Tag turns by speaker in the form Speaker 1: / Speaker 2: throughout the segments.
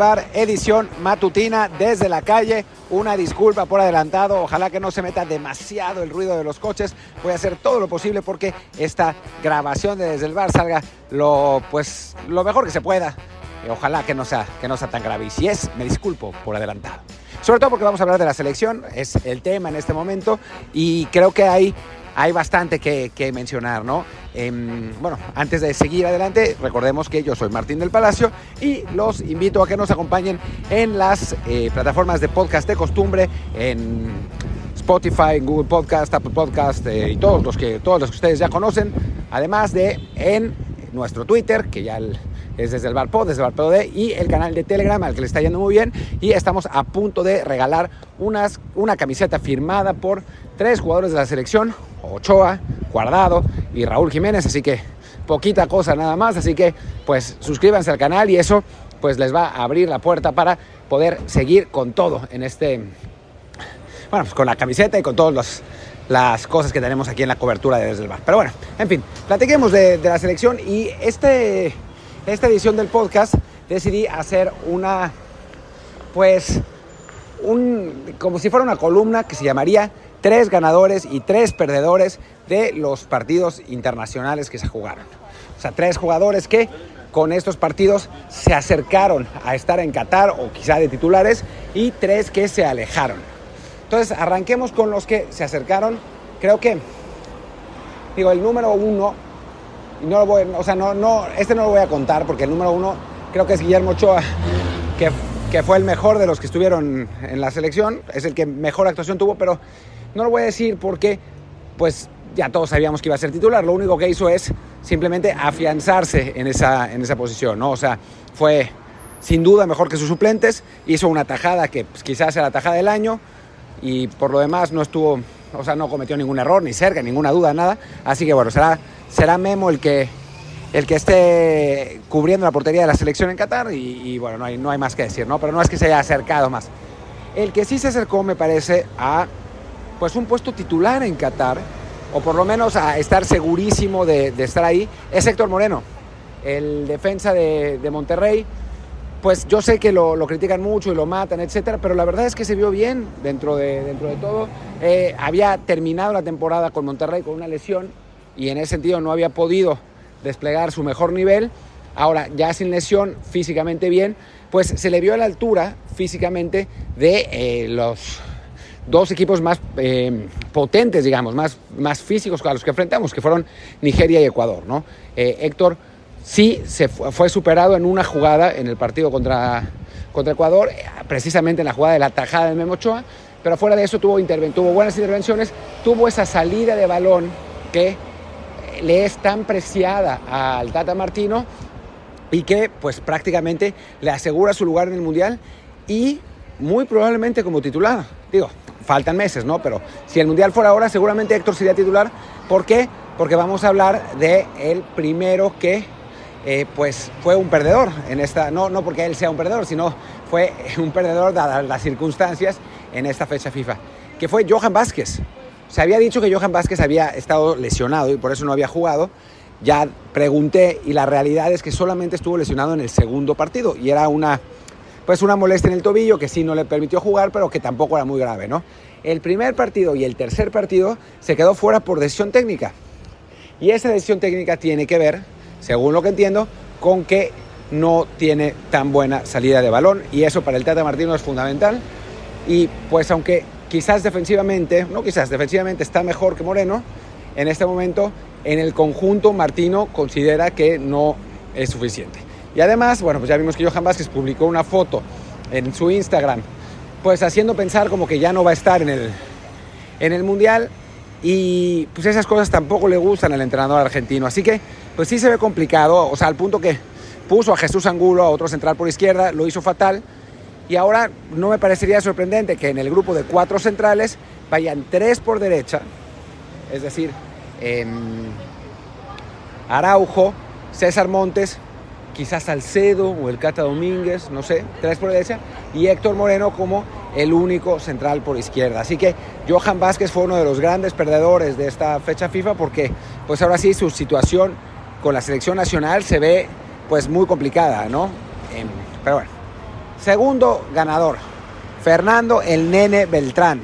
Speaker 1: bar, edición matutina desde la calle. Una disculpa por adelantado, ojalá que no se meta demasiado el ruido de los coches. Voy a hacer todo lo posible porque esta grabación de desde el bar salga lo, pues, lo mejor que se pueda. ojalá que no, sea, que no sea tan grave. Y si es, me disculpo por adelantado. Sobre todo porque vamos a hablar de la selección, es el tema en este momento y creo que hay hay bastante que, mencionar, ¿no? Em, bueno, antes de seguir adelante, recordemos que yo soy Martín del Palacio y los invito a que nos acompañen en las eh, plataformas de podcast de costumbre, en Spotify, en Google Podcast, Apple Podcast eh, y todos los, que, todos los que ustedes ya conocen, además de en nuestro Twitter, que ya es desde el Barpod, desde el Barpod y el canal de Telegram al que le está yendo muy bien. Y estamos a punto de regalar unas, una camiseta firmada por tres jugadores de la selección, Ochoa, Guardado y Raúl Jiménez, así que poquita cosa nada más, así que pues suscríbanse al canal y eso pues les va a abrir la puerta para poder seguir con todo en este, bueno, pues con la camiseta y con todas las cosas que tenemos aquí en la cobertura de Desde el Bar. Pero bueno, en fin, platiquemos de, de la selección y este, esta edición del podcast decidí hacer una, pues, un, como si fuera una columna que se llamaría tres ganadores y tres perdedores de los partidos internacionales que se jugaron. O sea, tres jugadores que con estos partidos se acercaron a estar en Qatar o quizá de titulares y tres que se alejaron. Entonces, arranquemos con los que se acercaron. Creo que, digo, el número uno, no lo voy, o sea, no, no, este no lo voy a contar porque el número uno creo que es Guillermo Ochoa, que, que fue el mejor de los que estuvieron en la selección, es el que mejor actuación tuvo, pero no lo voy a decir porque, pues, ya todos sabíamos que iba a ser titular. Lo único que hizo es simplemente afianzarse en esa, en esa posición, ¿no? O sea, fue sin duda mejor que sus suplentes. Hizo una tajada que pues, quizás sea la tajada del año y por lo demás no estuvo, o sea, no cometió ningún error, ni cerca, ninguna duda, nada. Así que bueno, será, será Memo el que, el que esté cubriendo la portería de la selección en Qatar y, bueno, no hay, no hay más que decir, ¿no? Pero no es que se haya acercado más. El que sí se acercó, me parece, a pues un puesto titular en Qatar, o por lo menos a estar segurísimo de, estar ahí, es Héctor Moreno, el defensa de, Monterrey. Pues yo sé que lo, critican mucho y lo matan, etcétera, pero la verdad es que se vio bien dentro de, dentro de todo. Eh, había terminado la temporada con Monterrey con una lesión y en ese sentido no había podido desplegar su mejor nivel. Ahora, ya sin lesión, físicamente bien, pues se le vio a la altura físicamente de eh, los dos equipos más eh, potentes, digamos, más, más físicos a los que enfrentamos, que fueron Nigeria y Ecuador. ¿no? Eh, Héctor sí se fue, superado en una jugada en el partido contra, contra Ecuador, precisamente en la jugada de la tajada de Memochoa, pero fuera de eso tuvo, tuvo buenas intervenciones, tuvo esa salida de balón que le es tan preciada al Tata Martino y que pues prácticamente le asegura su lugar en el Mundial y muy probablemente como titular. Digo, faltan meses, ¿no? Pero si el Mundial fuera ahora, seguramente Héctor sería titular. ¿Por qué? Porque vamos a hablar de el primero que eh, pues fue un perdedor en esta, no, no porque él sea un perdedor, sino fue un perdedor dadas las circunstancias en esta fecha FIFA, que fue Johan Vázquez. Se había dicho que Johan Vázquez había estado lesionado y por eso no había jugado. Ya pregunté y la realidad es que solamente estuvo lesionado en el segundo partido y era una pues una molestia en el tobillo que sí no le permitió jugar, pero que tampoco era muy grave, ¿no? El primer partido y el tercer partido se quedó fuera por decisión técnica. Y esa decisión técnica tiene que ver, según lo que entiendo, con que no tiene tan buena salida de balón y eso para el Tata Martino es fundamental. Y pues aunque quizás defensivamente, no quizás, defensivamente está mejor que Moreno, en este momento en el conjunto Martino considera que no es suficiente. Y además, bueno, pues ya vimos que Johan Vázquez publicó una foto en su Instagram, pues haciendo pensar como que ya no va a estar en el, en el Mundial. Y pues esas cosas tampoco le gustan al entrenador argentino. Así que, pues sí se ve complicado, o sea, al punto que puso a Jesús Angulo, a otro central por izquierda, lo hizo fatal. Y ahora no me parecería sorprendente que en el grupo de cuatro centrales vayan tres por derecha, es decir, Araujo, César Montes quizás Salcedo o el Cata Domínguez, no sé, tres por derecha, y Héctor Moreno como el único central por izquierda. Así que Johan Vázquez fue uno de los grandes perdedores de esta fecha FIFA porque pues ahora sí su situación con la selección nacional se ve pues muy complicada, ¿no? Em, pero bueno, Segundo ganador, Fernando el Nene Beltrán,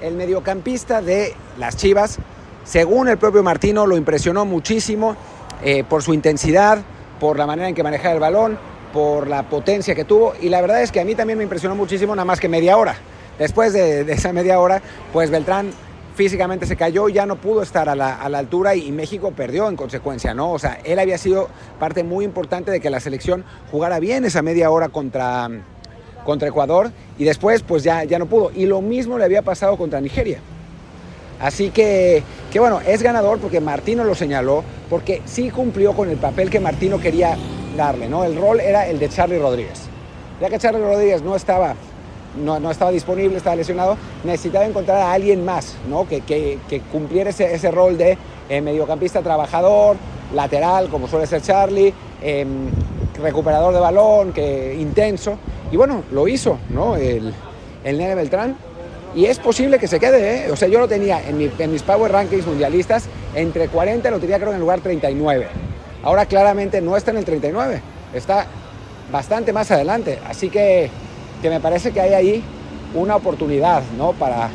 Speaker 1: el mediocampista de las Chivas. Según el propio Martino, lo impresionó muchísimo eh, por su intensidad, por la manera en que manejaba el balón, por la potencia que tuvo. Y la verdad es que a mí también me impresionó muchísimo, nada más que media hora. Después de, esa media hora, pues Beltrán físicamente se cayó, ya no pudo estar a la, altura y, México perdió en consecuencia, ¿no? O sea, él había sido parte muy importante de que la selección jugara bien esa media hora contra, contra Ecuador y después pues ya, ya no pudo. Y lo mismo le había pasado contra Nigeria. Así que, que bueno, es ganador porque Martino lo señaló, porque sí cumplió con el papel que Martino quería darle, ¿no? El rol era el de Charlie Rodríguez. Ya que Charlie Rodríguez no estaba no, estaba disponible, estaba lesionado, necesitaba encontrar a alguien más, ¿no? Que, cumpliera ese, rol de eh, mediocampista trabajador, lateral, como suele ser Charlie, em, recuperador de balón, que, intenso. Y bueno, lo hizo, ¿no? El, el Nene Beltrán. Y es posible que se quede, ¿eh? O sea, yo lo tenía en, en mis Power Rankings mundialistas entre 40, lo tenía creo en el lugar 39. Ahora claramente no está en el 39, está bastante más adelante. Así que que me parece que hay ahí una oportunidad ¿no? para,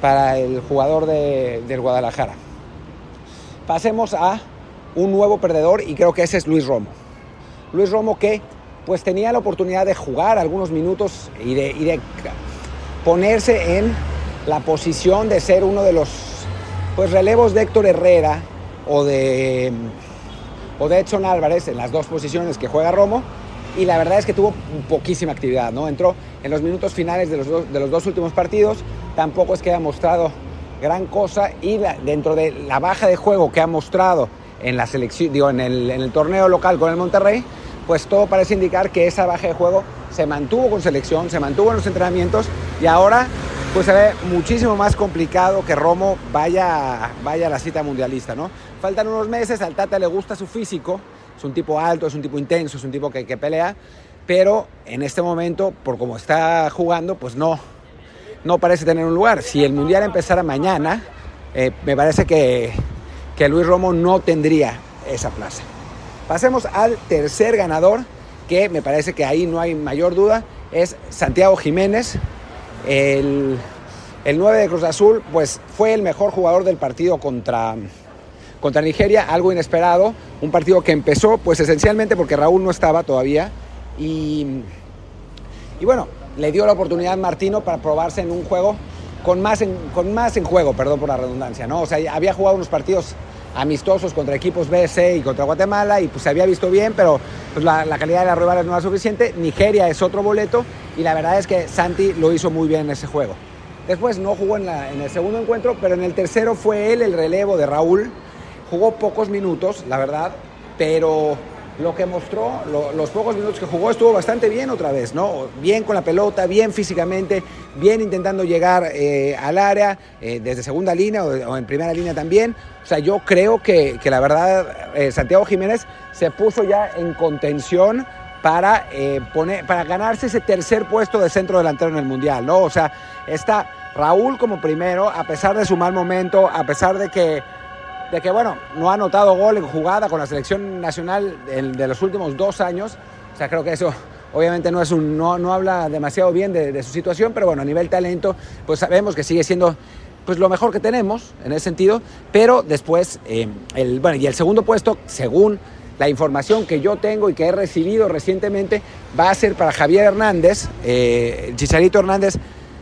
Speaker 1: para el jugador de, del Guadalajara. Pasemos a un nuevo perdedor y creo que ese es Luis Romo. Luis Romo que pues tenía la oportunidad de jugar algunos minutos y de, ponerse en la posición de ser uno de los pues relevos de Héctor Herrera o de, o de Edson Álvarez en las dos posiciones que juega Romo y la verdad es que tuvo poquísima actividad, ¿no? Entró en los minutos finales de los dos, de los dos últimos partidos, tampoco es que haya mostrado gran cosa y dentro de la baja de juego que ha mostrado en la selección, en el torneo local con el Monterrey, pues todo parece indicar que esa baja de juego se mantuvo con selección, se mantuvo en los entrenamientos y ahora pues se ve muchísimo más complicado que Romo vaya, vaya a la cita mundialista, ¿no? Faltan unos meses, al Tata le gusta su físico, es un tipo alto, es un tipo intenso, es un tipo que, que pelea, pero en este momento, por cómo está jugando, pues no, no parece tener un lugar. Si el Mundial empezara mañana, eh, me parece que, que Luis Romo no tendría esa plaza. Pasemos al tercer ganador, que me parece que ahí no hay mayor duda, es Santiago Jiménez. El, el 9 de Cruz Azul, pues fue el mejor jugador del partido contra, contra Nigeria, algo inesperado, un partido que empezó pues esencialmente porque Raúl no estaba todavía y, y bueno, le dio la oportunidad a Martino para probarse en un juego con más en, con más en juego, perdón por la redundancia, ¿no? O sea, había jugado unos partidos amistosos contra equipos BC y contra Guatemala y pues se había visto bien, pero pues, la, calidad de las rivales no era suficiente. Nigeria es otro boleto y la verdad es que Santi lo hizo muy bien en ese juego. Después no jugó en, en el segundo encuentro, pero en el tercero fue él el relevo de Raúl Jugó pocos minutos, la verdad, pero lo que mostró, los pocos minutos que jugó, estuvo bastante bien otra vez, ¿no? Bien con la pelota, bien físicamente, bien intentando llegar eh, al área, eh, desde segunda línea o, en primera línea también. O sea, yo creo que, la verdad, eh, Santiago Jiménez se puso ya en contención para, poner, para ganarse ese tercer puesto de centro delantero en el Mundial, ¿no? O sea, está Raúl como primero, a pesar de su mal momento, a pesar de que de que, bueno, no ha anotado gol en jugada con la selección nacional de, los últimos dos años. O sea, creo que eso obviamente no, es no, no habla demasiado bien de, su situación, pero bueno, a nivel talento, pues sabemos que sigue siendo pues lo mejor que tenemos en ese sentido, pero después, eh, el, bueno, y el segundo puesto, según la información que yo tengo y que he recibido recientemente, va a ser para Javier Hernández, eh, Chicharito Hernández,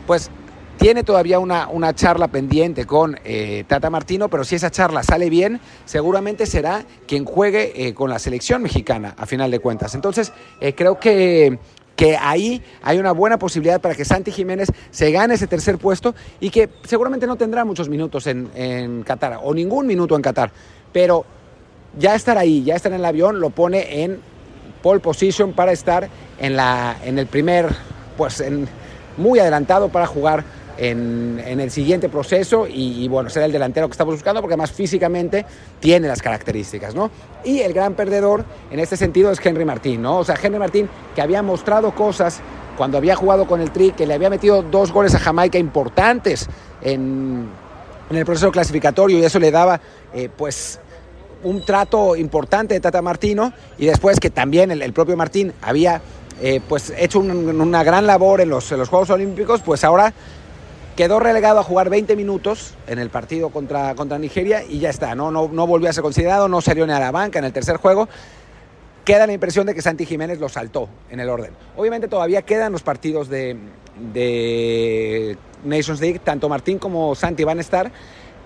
Speaker 1: pues tiene todavía una, una charla pendiente con eh, Tata Martino, pero si esa charla sale bien, seguramente será quien juegue eh, con la selección mexicana, a final de cuentas. Entonces, eh, creo que, que ahí hay una buena posibilidad para que Santi Jiménez se gane ese tercer puesto y que seguramente no tendrá muchos minutos en, en Qatar, o ningún minuto en Qatar, pero ya estar ahí, ya estar en el avión, lo pone en pole position para estar en, la, en el primer, pues en, muy adelantado para jugar en, el siguiente proceso y, bueno, será el delantero que estamos buscando porque además físicamente tiene las características, ¿no? Y el gran perdedor en este sentido es Henry Martín, ¿no? O sea, Henry Martín que había mostrado cosas cuando había jugado con el Tri, que le había metido dos goles a Jamaica importantes en, el proceso clasificatorio y eso le daba, eh, pues, un trato importante de Tata Martino y después que también el, propio Martín había eh, pues hecho una gran labor en los, en los Juegos Olímpicos, pues ahora quedó relegado a jugar 20 minutos en el partido contra, contra Nigeria y ya está, ¿no? No, no volvió a ser considerado, no salió ni a la banca en el tercer juego. Queda la impresión de que Santi Jiménez lo saltó en el orden. Obviamente todavía quedan los partidos de, de Nations League, tanto Martín como Santi van a estar,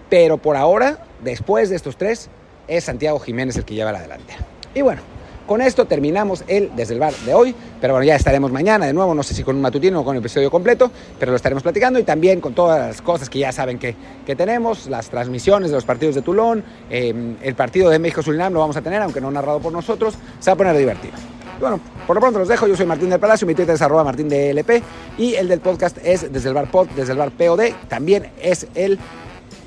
Speaker 1: pero por ahora, después de estos tres, es Santiago Jiménez el que lleva la delantera. Y bueno, con esto terminamos el Desde el Bar de hoy, pero bueno, ya estaremos mañana de nuevo, no sé si con un matutino o con el episodio completo, pero lo estaremos platicando y también con todas las cosas que ya saben que, que tenemos, las transmisiones de los partidos de Tulón, eh, el partido de México-Surinam lo vamos a tener, aunque no narrado por nosotros, se va a poner divertido. Bueno, por lo pronto los dejo. Yo soy Martín del Palacio, mi Twitter es arroba martín de LP y el del podcast es desde el bar pod, desde el bar POD. También es el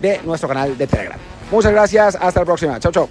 Speaker 1: de nuestro canal de Telegram. Muchas gracias, hasta la próxima. Chao, chao.